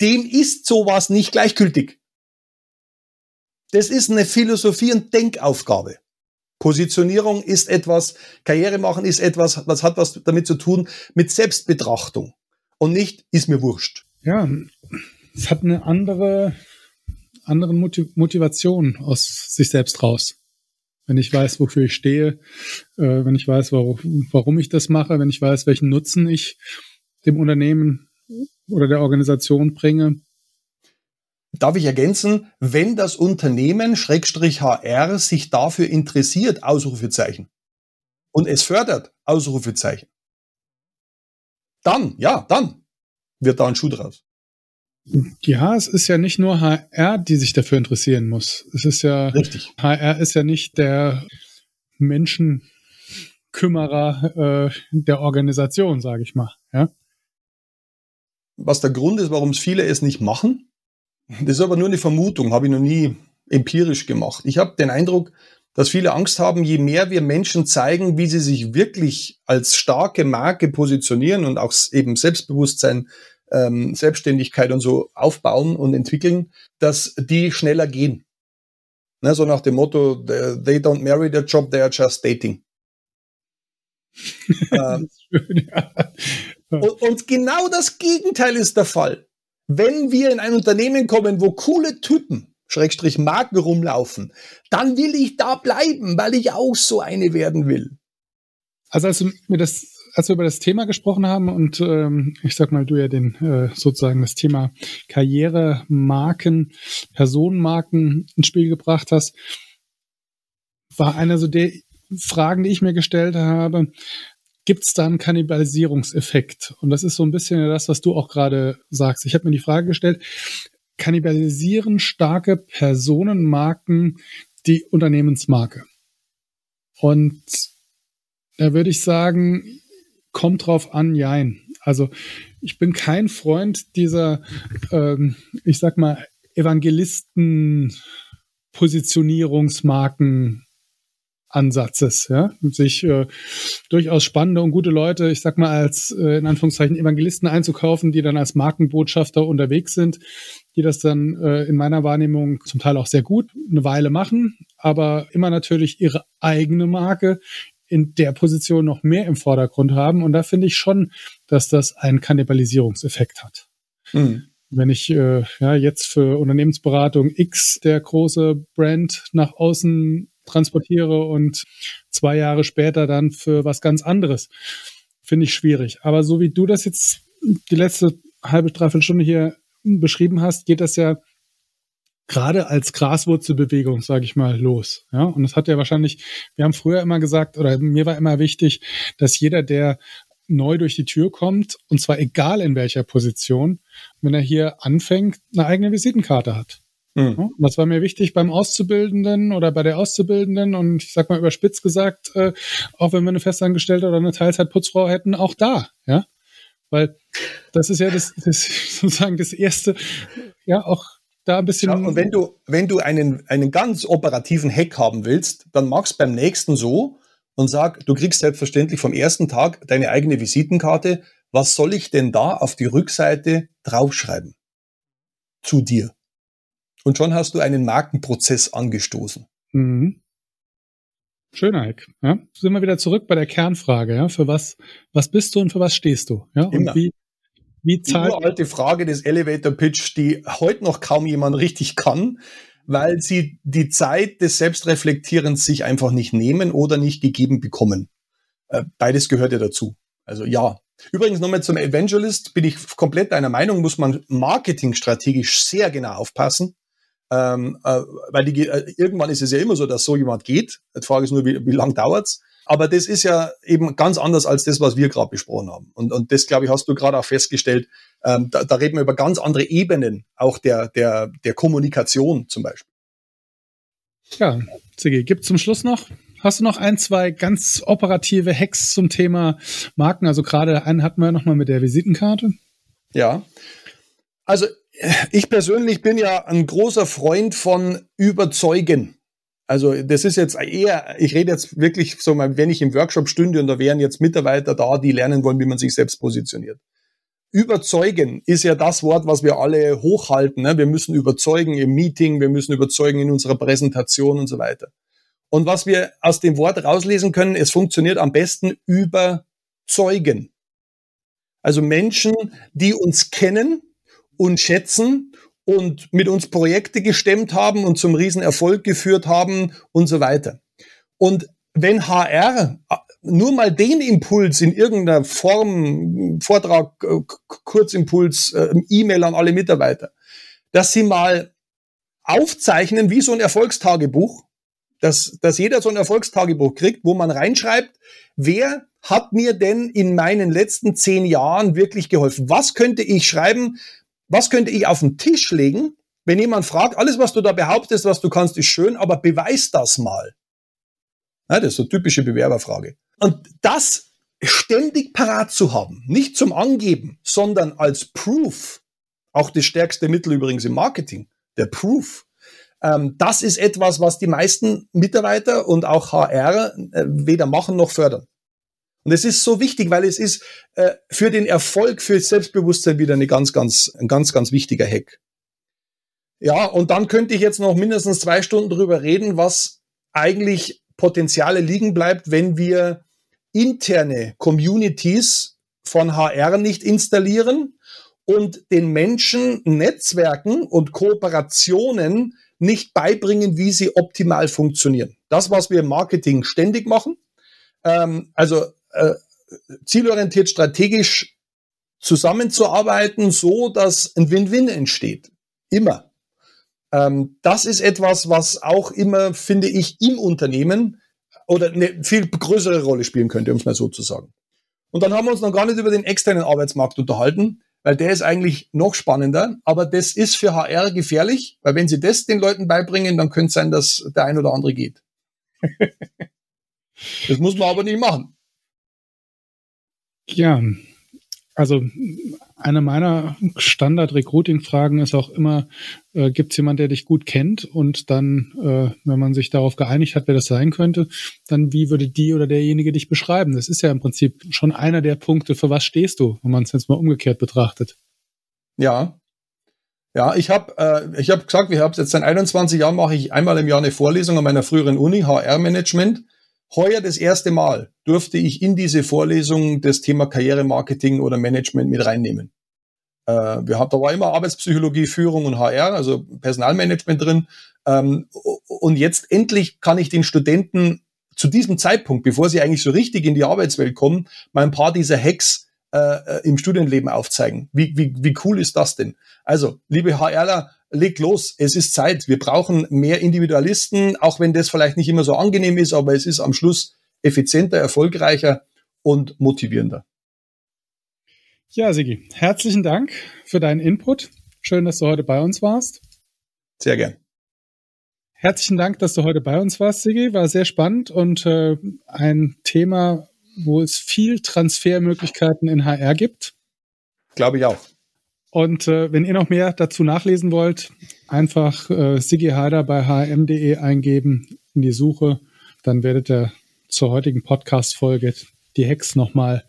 dem ist sowas nicht gleichgültig. Das ist eine Philosophie- und Denkaufgabe. Positionierung ist etwas, Karriere machen ist etwas, was hat was damit zu tun mit Selbstbetrachtung und nicht ist mir wurscht. Ja, es hat eine andere, andere Motivation aus sich selbst raus wenn ich weiß, wofür ich stehe, äh, wenn ich weiß, warum, warum ich das mache, wenn ich weiß, welchen Nutzen ich dem Unternehmen oder der Organisation bringe. Darf ich ergänzen, wenn das Unternehmen Schrägstrich HR sich dafür interessiert, Ausrufezeichen, und es fördert, Ausrufezeichen, dann, ja, dann wird da ein Schuh draus. Ja, es ist ja nicht nur HR, die sich dafür interessieren muss. Es ist ja, Richtig. HR ist ja nicht der Menschenkümmerer äh, der Organisation, sage ich mal. Ja? Was der Grund ist, warum es viele es nicht machen, das ist aber nur eine Vermutung, habe ich noch nie empirisch gemacht. Ich habe den Eindruck, dass viele Angst haben, je mehr wir Menschen zeigen, wie sie sich wirklich als starke Marke positionieren und auch eben Selbstbewusstsein ähm, Selbstständigkeit und so aufbauen und entwickeln, dass die schneller gehen. Ne, so nach dem Motto, they don't marry their job, they are just dating. ähm, schön, ja. und, und genau das Gegenteil ist der Fall. Wenn wir in ein Unternehmen kommen, wo coole Typen Schrägstrich Marken rumlaufen, dann will ich da bleiben, weil ich auch so eine werden will. Also als du mir das als wir über das Thema gesprochen haben und ähm, ich sag mal, du ja den äh, sozusagen das Thema Karriere, Marken, Personenmarken ins Spiel gebracht hast, war einer so der Fragen, die ich mir gestellt habe. Gibt es da einen Kannibalisierungseffekt? Und das ist so ein bisschen das, was du auch gerade sagst. Ich habe mir die Frage gestellt, kannibalisieren starke Personenmarken die Unternehmensmarke? Und da würde ich sagen, kommt drauf an, jein. Also ich bin kein Freund dieser, ähm, ich sag mal, Evangelisten, Positionierungsmarken, Ansatzes, ja, sich äh, durchaus spannende und gute Leute, ich sag mal als äh, in Anführungszeichen Evangelisten einzukaufen, die dann als Markenbotschafter unterwegs sind, die das dann äh, in meiner Wahrnehmung zum Teil auch sehr gut eine Weile machen, aber immer natürlich ihre eigene Marke in der Position noch mehr im Vordergrund haben und da finde ich schon, dass das einen Kannibalisierungseffekt hat. Mhm. Wenn ich äh, ja jetzt für Unternehmensberatung X der große Brand nach außen transportiere und zwei Jahre später dann für was ganz anderes. Finde ich schwierig. Aber so wie du das jetzt die letzte halbe, dreiviertel Stunde hier beschrieben hast, geht das ja gerade als Graswurzelbewegung, sage ich mal, los. Ja, und das hat ja wahrscheinlich, wir haben früher immer gesagt, oder mir war immer wichtig, dass jeder, der neu durch die Tür kommt, und zwar egal in welcher Position, wenn er hier anfängt, eine eigene Visitenkarte hat. Mhm. Das war mir wichtig beim Auszubildenden oder bei der Auszubildenden und ich sag mal überspitzt gesagt, äh, auch wenn wir eine Festangestellte oder eine Teilzeitputzfrau hätten, auch da, ja. Weil das ist ja das, das sozusagen das erste, ja, auch da ein bisschen. Ja, und wenn du, wenn du einen, einen ganz operativen Hack haben willst, dann mach's beim nächsten so und sag, du kriegst selbstverständlich vom ersten Tag deine eigene Visitenkarte. Was soll ich denn da auf die Rückseite draufschreiben? Zu dir. Und schon hast du einen Markenprozess angestoßen. Mhm. Schöner Eck. Ja, sind wir wieder zurück bei der Kernfrage. Ja, für was, was bist du und für was stehst du? Ja, Immer. und wie, wie zahlt die alte Frage des Elevator Pitch, die heute noch kaum jemand richtig kann, weil sie die Zeit des Selbstreflektierens sich einfach nicht nehmen oder nicht gegeben bekommen. Äh, beides gehört ja dazu. Also ja. Übrigens nochmal zum Evangelist bin ich komplett deiner Meinung, muss man marketingstrategisch sehr genau aufpassen. Ähm, äh, weil die, äh, irgendwann ist es ja immer so, dass so jemand geht. Die Frage ist nur, wie, wie lang dauert's? Aber das ist ja eben ganz anders als das, was wir gerade besprochen haben. Und, und das, glaube ich, hast du gerade auch festgestellt. Ähm, da, da reden wir über ganz andere Ebenen, auch der, der, der Kommunikation zum Beispiel. Ja, Ziggy, gibt zum Schluss noch Hast du noch ein, zwei ganz operative Hacks zum Thema Marken? Also gerade einen hatten wir nochmal mit der Visitenkarte. Ja. Also ich persönlich bin ja ein großer Freund von Überzeugen. Also das ist jetzt eher, ich rede jetzt wirklich so mal, wenn ich im Workshop stünde und da wären jetzt Mitarbeiter da, die lernen wollen, wie man sich selbst positioniert. Überzeugen ist ja das Wort, was wir alle hochhalten. Ne? Wir müssen überzeugen im Meeting, wir müssen überzeugen in unserer Präsentation und so weiter. Und was wir aus dem Wort rauslesen können, es funktioniert am besten überzeugen. Also Menschen, die uns kennen, und schätzen und mit uns Projekte gestemmt haben und zum Riesenerfolg geführt haben und so weiter. Und wenn HR nur mal den Impuls in irgendeiner Form, Vortrag, Kurzimpuls, äh, E-Mail an alle Mitarbeiter, dass sie mal aufzeichnen wie so ein Erfolgstagebuch, dass, dass jeder so ein Erfolgstagebuch kriegt, wo man reinschreibt, wer hat mir denn in meinen letzten zehn Jahren wirklich geholfen? Was könnte ich schreiben, was könnte ich auf den Tisch legen, wenn jemand fragt, alles, was du da behauptest, was du kannst, ist schön, aber beweis das mal. Ja, das ist so eine typische Bewerberfrage. Und das ständig parat zu haben, nicht zum Angeben, sondern als Proof, auch das stärkste Mittel übrigens im Marketing, der Proof. Ähm, das ist etwas, was die meisten Mitarbeiter und auch HR äh, weder machen noch fördern. Und es ist so wichtig, weil es ist äh, für den Erfolg, für Selbstbewusstsein wieder eine ganz, ganz, ein ganz, ganz wichtiger Hack. Ja, und dann könnte ich jetzt noch mindestens zwei Stunden drüber reden, was eigentlich Potenziale liegen bleibt, wenn wir interne Communities von HR nicht installieren und den Menschen Netzwerken und Kooperationen nicht beibringen, wie sie optimal funktionieren. Das, was wir im Marketing ständig machen. Ähm, also äh, zielorientiert strategisch zusammenzuarbeiten, so dass ein Win-Win entsteht. Immer. Ähm, das ist etwas, was auch immer, finde ich, im Unternehmen oder eine viel größere Rolle spielen könnte, um es mal so zu sagen. Und dann haben wir uns noch gar nicht über den externen Arbeitsmarkt unterhalten, weil der ist eigentlich noch spannender, aber das ist für HR gefährlich, weil wenn sie das den Leuten beibringen, dann könnte es sein, dass der ein oder andere geht. das muss man aber nicht machen. Ja, also eine meiner Standard-Recruiting-Fragen ist auch immer, äh, gibt es jemanden, der dich gut kennt? Und dann, äh, wenn man sich darauf geeinigt hat, wer das sein könnte, dann wie würde die oder derjenige dich beschreiben? Das ist ja im Prinzip schon einer der Punkte, für was stehst du, wenn man es jetzt mal umgekehrt betrachtet. Ja. Ja, ich habe äh, ich hab gesagt, wir haben jetzt seit 21 Jahren mache ich einmal im Jahr eine Vorlesung an meiner früheren Uni, HR-Management. Heuer das erste Mal durfte ich in diese Vorlesung das Thema Karrieremarketing oder Management mit reinnehmen. Äh, wir haben, da war immer Arbeitspsychologie, Führung und HR, also Personalmanagement drin. Ähm, und jetzt endlich kann ich den Studenten zu diesem Zeitpunkt, bevor sie eigentlich so richtig in die Arbeitswelt kommen, mal ein paar dieser Hacks äh, äh im Studienleben aufzeigen. Wie, wie, wie cool ist das denn? Also, liebe HRler, leg los, es ist Zeit. Wir brauchen mehr Individualisten, auch wenn das vielleicht nicht immer so angenehm ist, aber es ist am Schluss effizienter, erfolgreicher und motivierender. Ja, Sigi, herzlichen Dank für deinen Input. Schön, dass du heute bei uns warst. Sehr gern. Herzlichen Dank, dass du heute bei uns warst, Sigi. War sehr spannend und äh, ein Thema, wo es viel Transfermöglichkeiten in HR gibt. Glaube ich auch. Und äh, wenn ihr noch mehr dazu nachlesen wollt, einfach äh, Sigi Heider bei hm.de eingeben in die Suche. Dann werdet ihr zur heutigen Podcast-Folge die Hex nochmal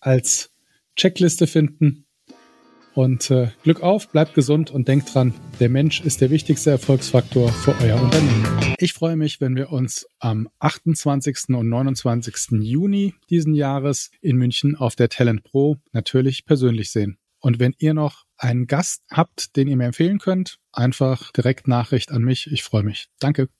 als Checkliste finden. Und äh, Glück auf, bleibt gesund und denkt dran, der Mensch ist der wichtigste Erfolgsfaktor für euer Unternehmen. Ich freue mich, wenn wir uns am 28. und 29. Juni diesen Jahres in München auf der Talent Pro natürlich persönlich sehen. Und wenn ihr noch einen Gast habt, den ihr mir empfehlen könnt, einfach direkt Nachricht an mich. Ich freue mich. Danke.